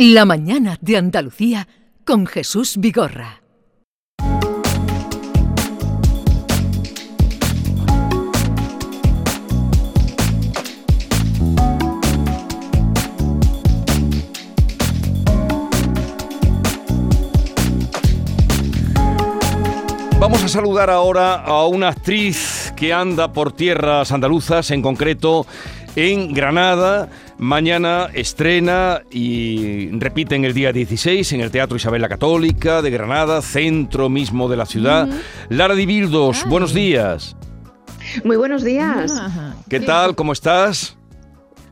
La mañana de Andalucía con Jesús Vigorra. Vamos a saludar ahora a una actriz que anda por tierras andaluzas, en concreto en Granada. Mañana estrena y repite en el día 16 en el Teatro Isabel la Católica de Granada, centro mismo de la ciudad. Lara Dibildos, buenos días. Muy buenos días. ¿Qué tal? ¿Cómo estás?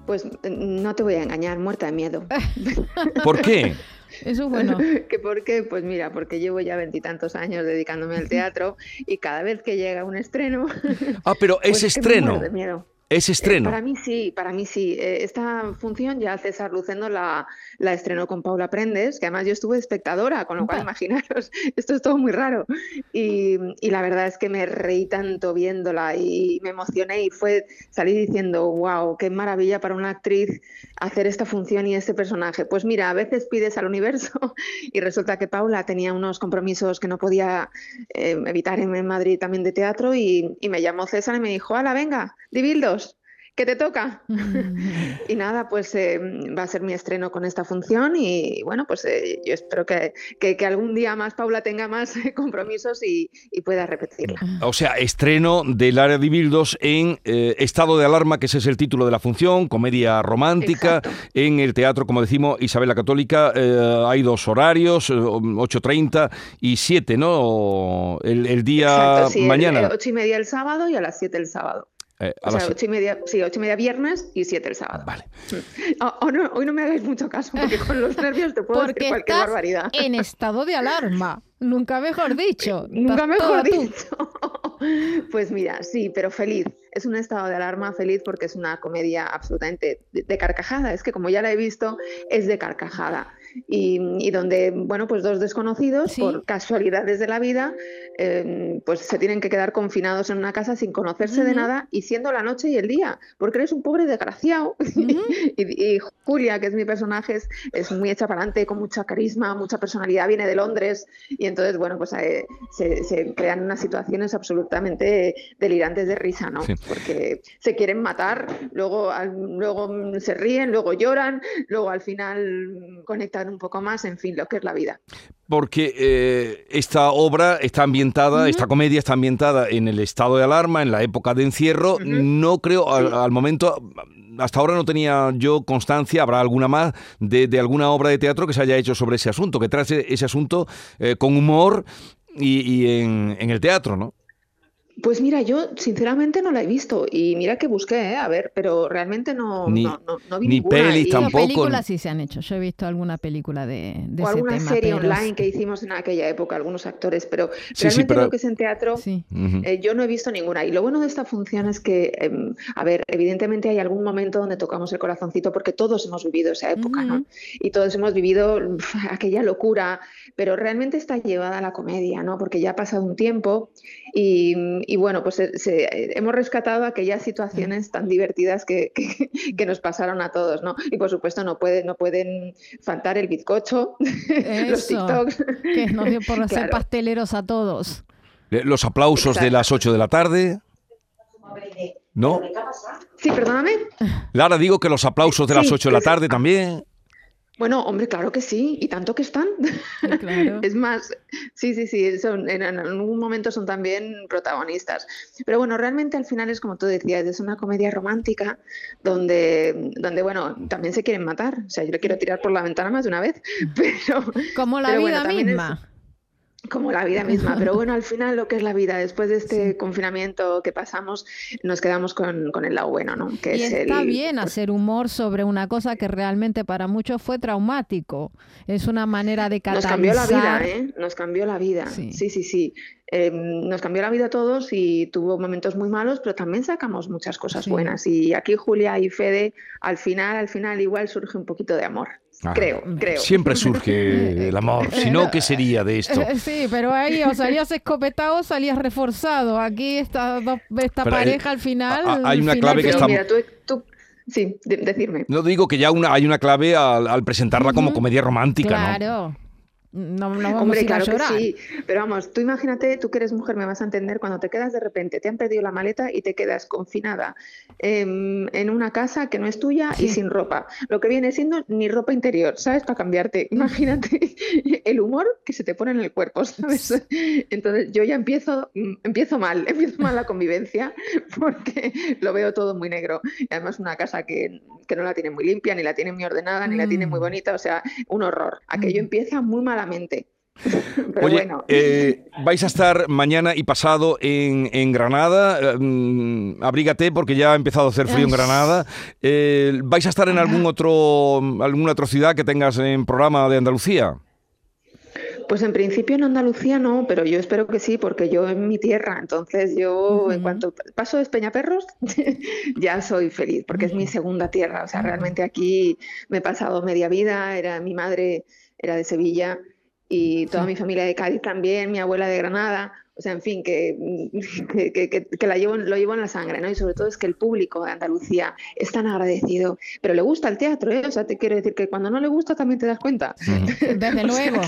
Pues no te voy a engañar, muerta de miedo. ¿Por qué? Eso es bueno. ¿Que ¿Por qué? Pues mira, porque llevo ya veintitantos años dedicándome al teatro y cada vez que llega un estreno. Ah, pero es pues que me estreno. muero de miedo. Es Eh, estreno. para mí sí, para mí sí. Eh, esta función ya César Lucendo la, la estrenó con Paula Prendes, que además yo estuve espectadora, con lo cual imaginaros, esto es todo muy raro. Y, y la verdad es que me reí tanto viéndola y me emocioné y fue salí diciendo, wow, qué maravilla para una actriz hacer esta función y este personaje. Pues mira, a veces pides al universo y resulta que Paula tenía unos compromisos que no podía eh, evitar en, en Madrid también de teatro y, y me llamó César y me dijo, hala, venga, Dibildos, que te toca. y nada, pues eh, va a ser mi estreno con esta función y bueno, pues eh, yo espero que, que- que algún día más Paula tenga más eh, compromisos y, y pueda repetirla. O sea, estreno del área de Bildos en eh, Estado de Alarma, que ese es el título de la función, comedia romántica, Exacto. en el teatro, como decimos, Isabel la Católica. eh, hay dos horarios, eh, 8.30 y 7, ¿no? El, el día Exacto, sí, mañana. eh, ocho y media el sábado y a las siete el sábado. Eh, a O sea, ocho y media, sí, ocho y media viernes y siete el sábado. Vale. Oh, oh, no, hoy no me hagáis mucho caso porque con los nervios te puedo Porque decir cualquier estás barbaridad. en estado de alarma. Nunca mejor dicho. Nunca mejor dicho. Pues mira, sí, pero feliz. Es un estado de alarma feliz porque es una comedia absolutamente de, de carcajada. Es que como ya la he visto, es de carcajada. Y, y donde, bueno, pues dos desconocidos, Sí. por casualidades de la vida, eh, pues se tienen que quedar confinados en una casa sin conocerse de nada y siendo la noche y el día, porque eres un pobre desgraciado. Y, y Julia, que es mi personaje, es, es muy hecha para adelante, con mucha carisma, mucha personalidad, viene de Londres y entonces, bueno, pues eh, se, se crean unas situaciones absolutamente delirantes de risa, ¿no? Sí. Porque se quieren matar, luego, al- luego se ríen, luego lloran, luego al final mm, un poco más, en fin, lo que es la vida. Porque eh, esta obra está ambientada, esta comedia está ambientada en el estado de alarma, en la época de encierro. No creo, al, momento, hasta ahora no tenía yo constancia, habrá alguna más, de, de alguna obra de teatro que se haya hecho sobre ese asunto, que trate ese asunto eh, con humor y, y en, en el teatro, ¿no? Pues mira, yo sinceramente no la he visto y mira que busqué, ¿eh? a ver, pero realmente no, Ni- no, no, no vi ni ninguna. pelis y- Pero tampoco. películas sí se han hecho. Yo he visto alguna película de, de o ese alguna tema. serie pero online que hicimos en aquella época, algunos actores, pero sí, realmente pero- lo que es en teatro, Sí. Eh, yo no he visto ninguna. Y lo bueno de esta función es que, em, a ver, evidentemente hay algún momento donde tocamos el corazoncito porque todos hemos vivido esa época, ¿no? Y todos hemos vivido aquella locura, pero realmente está llevada a la comedia, ¿no? Porque ya ha pasado un tiempo y, y bueno, pues se- se- hemos rescatado aquellas situaciones tan divertidas que, que- que nos pasaron a todos, ¿no? Y por supuesto no, puede, no pueden faltar el bizcocho, los. TikToks. Que nos dio por Claro. pasteleros a todos. Eh, Los aplausos de las 8 de la tarde. ¿No? Sí, perdóname. Lara, digo que los aplausos de las Sí, 8 de la tarde también. Bueno, hombre, claro que sí, y tanto que están. Claro. Es más, sí, sí, sí, son, en, en algún momento son también protagonistas. Pero bueno, realmente al final es como tú decías, es una comedia romántica donde, donde bueno, también se quieren matar. O sea, yo le quiero tirar por la ventana más de una vez, pero Como la Pero bueno, vida es- misma. Como la vida misma. Pero bueno, al final lo que es la vida, después de este confinamiento que pasamos, nos quedamos con, con el lado bueno, ¿no? Que Y es está el, bien hacer humor sobre una cosa que realmente para muchos fue traumático. Es una manera de Nos catalizar. cambió la vida, ¿eh? Nos cambió la vida. Sí. Sí, sí, sí. Eh, nos cambió la vida a todos y tuvo momentos muy malos, pero también sacamos muchas cosas Sí. buenas. Y aquí Julia y Fede, al final, al final igual surge un poquito de amor. Ah, creo, creo. Siempre surge el amor. Si no, ¿qué sería de esto? Sí, pero ahí o salías escopetado o salías reforzado. Aquí esta, dos- esta Pero, eh, pareja al final. a- hay una al clave que final está- Mira, tú, tú- Sí, de- decirme. No digo que ya una, hay una clave al, al presentarla como Ujú. comedia romántica, ¿no? Claro. No, no vamos a Hombre, ir a claro que sí, pero vamos, tú imagínate, tú que eres mujer me vas a entender, cuando te quedas de repente, te han perdido la maleta y te quedas confinada em, en una casa que no es tuya y sin ropa, lo que viene siendo ni ropa interior, ¿sabes? Para cambiarte. Imagínate el humor que se te pone en el cuerpo, ¿sabes? Entonces yo ya empiezo, mm, empiezo mal, empiezo mal la convivencia porque lo veo todo muy negro. Y además una casa que, que no la tiene muy limpia, ni la tiene muy ordenada, ni la tiene muy Mm. bonita, o sea, un horror. Aquello Mm. empieza muy Pero Oye, bueno. eh, vais a estar mañana y pasado en, en Granada. eh, mm, abrígate porque ya ha empezado a hacer frío en. Granada. Eh, ¿Vais a estar en algún otro, alguna otra ciudad que tengas en programa de Andalucía? Pues en principio en Andalucía no, pero yo espero que sí, porque yo en mi tierra, entonces yo en cuanto paso de Peñaperros ya soy feliz, porque es mi segunda tierra, o sea, realmente aquí me he pasado media vida, era mi madre era de Sevilla y toda Sí. mi familia de Cádiz también, mi abuela de Granada, o sea, en fin, que, que, que- la llevo, lo llevo en la sangre, ¿no? Y sobre todo es que el público de Andalucía es tan agradecido, pero le gusta el teatro, ¿eh? O sea, te quiero decir que cuando no le gusta también te das cuenta. Desde luego.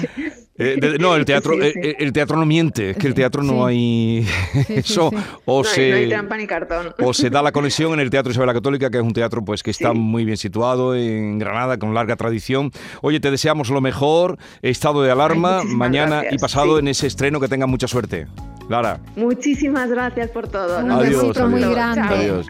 Eh, de- no, el teatro, Sí, sí. eh, el teatro no miente, es que el teatro no Sí. hay eso o se no hay trampa ni cartón. o se da la conexión en el Teatro Isabel la Católica, que es un teatro pues que está Sí. muy bien situado en Granada, con larga tradición. Oye, te deseamos lo mejor, estado de alarma, mañana y pasado sí. en ese estreno, que tengas mucha suerte. Lara. Muchísimas gracias por todo. Un Nos besito muy grande. Adiós.